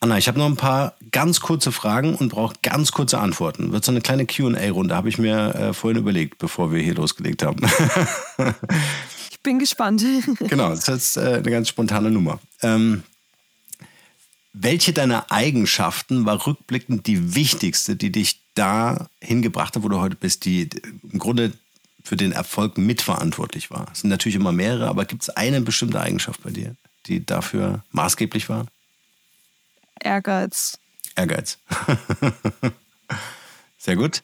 [SPEAKER 3] Anna, ich habe noch ein paar ganz kurze Fragen und brauche ganz kurze Antworten. Wird so eine kleine QA-Runde, habe ich mir äh, vorhin überlegt, bevor wir hier losgelegt haben.
[SPEAKER 4] ich bin gespannt.
[SPEAKER 3] genau, das ist jetzt äh, eine ganz spontane Nummer. Ähm, welche deiner Eigenschaften war rückblickend die wichtigste, die dich da hingebracht hat, wo du heute bist, die im Grunde für den Erfolg mitverantwortlich war? Es sind natürlich immer mehrere, aber gibt es eine bestimmte Eigenschaft bei dir, die dafür maßgeblich war?
[SPEAKER 4] Ehrgeiz.
[SPEAKER 3] Ehrgeiz. Sehr gut.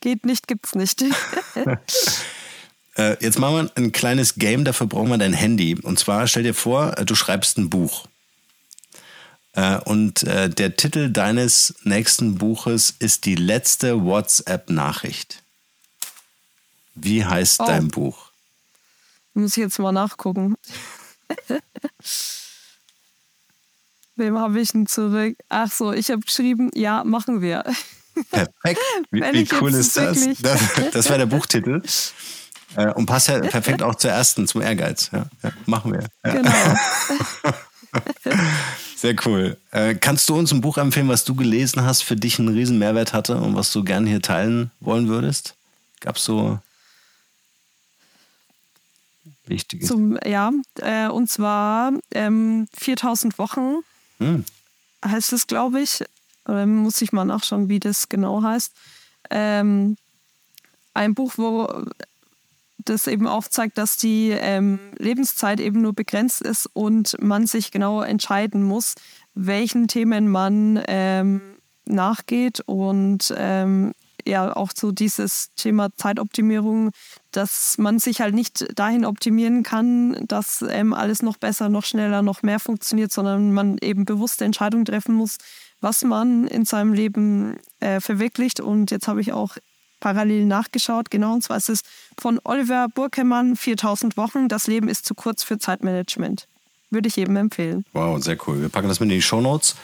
[SPEAKER 4] Geht nicht, gibt's nicht.
[SPEAKER 3] Äh, jetzt machen wir ein kleines Game, dafür brauchen wir dein Handy. Und zwar stell dir vor, du schreibst ein Buch. Äh, und äh, der Titel deines nächsten Buches ist die letzte WhatsApp-Nachricht. Wie heißt
[SPEAKER 4] Oh.
[SPEAKER 3] dein Buch?
[SPEAKER 4] Muss ich jetzt mal nachgucken. Wem habe ich denn zurück? Ach so, ich habe geschrieben, ja, machen wir.
[SPEAKER 3] Perfekt. Wie, wie cool ist das? Das, das wäre der Buchtitel. Äh, Und passt ja perfekt auch zur ersten, zum Ehrgeiz. Ja, ja, machen wir. Ja.
[SPEAKER 4] Genau.
[SPEAKER 3] Sehr cool. Äh, kannst du uns ein Buch empfehlen, was du gelesen hast, für dich einen riesen Mehrwert hatte und was du gerne hier teilen wollen würdest? Gab es so wichtige?
[SPEAKER 4] Zum, ja, äh, und zwar ähm, 4000 Wochen
[SPEAKER 3] Hm.
[SPEAKER 4] heißt es, glaube ich. Oder muss ich mal nachschauen, wie das genau heißt. Ähm, ein Buch, wo das eben aufzeigt, dass die ähm, Lebenszeit eben nur begrenzt ist und man sich genau entscheiden muss, welchen Themen man ähm, nachgeht und ähm, ja auch so dieses Thema Zeitoptimierung, dass man sich halt nicht dahin optimieren kann, dass ähm, alles noch besser, noch schneller, noch mehr funktioniert, sondern man eben bewusste Entscheidungen treffen muss, was man in seinem Leben äh, verwirklicht. Und jetzt habe ich auch parallel nachgeschaut, genau, und zwar ist es von Oliver Burkemann, 4000 Wochen, das Leben ist zu kurz für Zeitmanagement. Würde ich jedem empfehlen.
[SPEAKER 3] Wow, sehr cool. Wir packen das mit in die Shownotes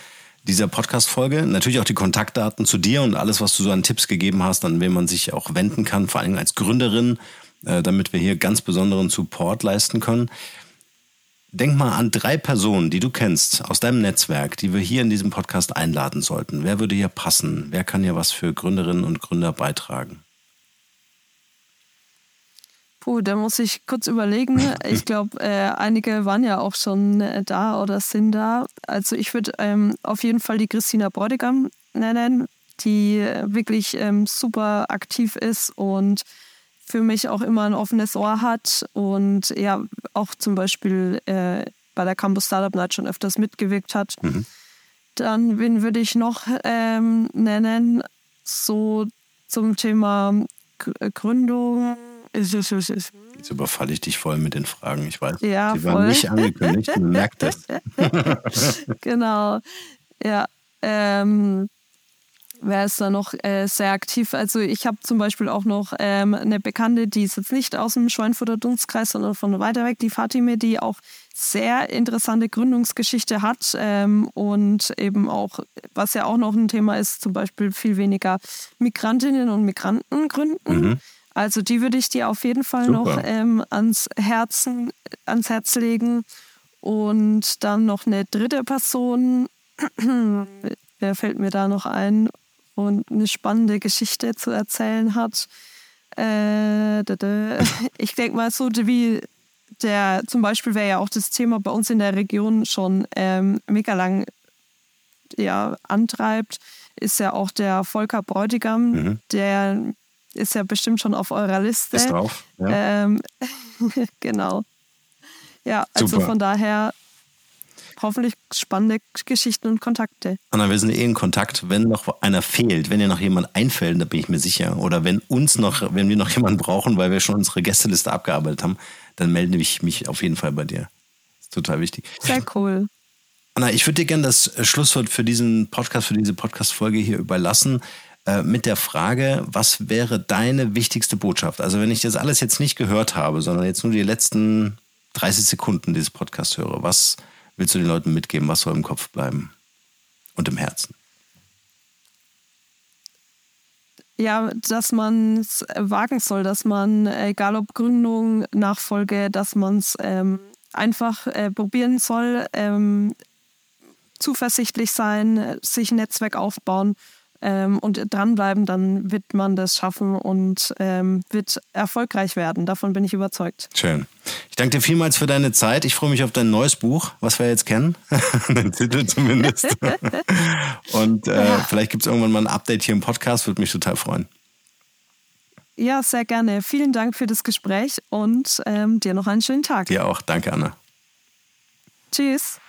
[SPEAKER 3] dieser Podcast-Folge. Natürlich auch die Kontaktdaten zu dir und alles, was du so an Tipps gegeben hast, an wen man sich auch wenden kann, vor allem als Gründerin, äh, damit wir hier ganz besonderen Support leisten können. Denk mal an drei Personen, die du kennst aus deinem Netzwerk, die wir hier in diesem Podcast einladen sollten. Wer würde hier passen? Wer kann hier was für Gründerinnen und Gründer beitragen?
[SPEAKER 4] Puh, da muss ich kurz überlegen. Ich glaube, äh, einige waren ja auch schon äh, da oder sind da. Also ich würde ähm, auf jeden Fall die Christina Bräutigam nennen, die äh, wirklich ähm, super aktiv ist und für mich auch immer ein offenes Ohr hat und ja auch zum Beispiel äh, bei der Campus Startup Night schon öfters mitgewirkt hat. Dann, wen würde ich noch ähm, nennen? So zum Thema Gr- Gründung.
[SPEAKER 3] Jetzt überfalle ich dich voll mit den Fragen. Ich weiß,
[SPEAKER 4] Ja,
[SPEAKER 3] die waren
[SPEAKER 4] voll.
[SPEAKER 3] nicht angekündigt. Man merkt das.
[SPEAKER 4] genau. Ja. Ähm, wer ist da noch äh, sehr aktiv? Also ich habe zum Beispiel auch noch ähm, eine Bekannte, die ist jetzt nicht aus dem Schweinfurter Dunstkreis, sondern von weiter weg, die Fatime, die auch sehr interessante Gründungsgeschichte hat ähm, und eben auch, was ja auch noch ein Thema ist, zum Beispiel viel weniger Migrantinnen und Migranten gründen. Also die würde ich dir auf jeden Fall
[SPEAKER 3] Super.
[SPEAKER 4] noch ähm, ans Herzen, ans Herz legen. Und dann noch eine dritte Person, wer fällt mir da noch ein und eine spannende Geschichte zu erzählen hat. Äh. Ich denke mal so wie der zum Beispiel wäre ja auch das Thema bei uns in der Region schon ähm, mega lang ja, antreibt, ist ja auch der Volker Bräutigam, der ist ja bestimmt schon auf eurer Liste.
[SPEAKER 3] Ist drauf. Ja.
[SPEAKER 4] Ähm, genau. Ja, also
[SPEAKER 3] Super.
[SPEAKER 4] von daher hoffentlich spannende Geschichten und Kontakte.
[SPEAKER 3] Anna, wir sind eh in Kontakt. Wenn noch einer fehlt, wenn dir noch jemand einfällt, da bin ich mir sicher. Oder wenn uns noch, wenn wir noch jemanden brauchen, weil wir schon unsere Gästeliste abgearbeitet haben, dann melde ich mich auf jeden Fall bei dir. ist total wichtig.
[SPEAKER 4] Sehr cool.
[SPEAKER 3] Anna, ich würde dir gerne das Schlusswort für diesen Podcast, für diese Podcast-Folge hier überlassen, äh, mit der Frage, was wäre deine wichtigste Botschaft? Also, wenn ich das alles jetzt nicht gehört habe, sondern jetzt nur die letzten 30 Sekunden dieses Podcasts höre, was willst du den Leuten mitgeben? Was soll im Kopf bleiben und im Herzen?
[SPEAKER 4] Ja, dass man es wagen soll, dass man, egal ob Gründung, Nachfolge, dass man es ähm, einfach äh, probieren soll, ähm, zuversichtlich sein, sich ein Netzwerk aufbauen ähm, und dranbleiben, dann wird man das schaffen und ähm, wird erfolgreich werden. Davon bin ich überzeugt.
[SPEAKER 3] Schön. Ich danke dir vielmals für deine Zeit. Ich freue mich auf dein neues Buch, was wir jetzt kennen. Den Titel zumindest. Und äh, vielleicht gibt es irgendwann mal ein Update hier im Podcast. Würde mich total freuen.
[SPEAKER 4] Ja, sehr gerne. Vielen Dank für das Gespräch und ähm, dir noch einen schönen Tag.
[SPEAKER 3] Dir auch. Danke, Anna.
[SPEAKER 4] Tschüss.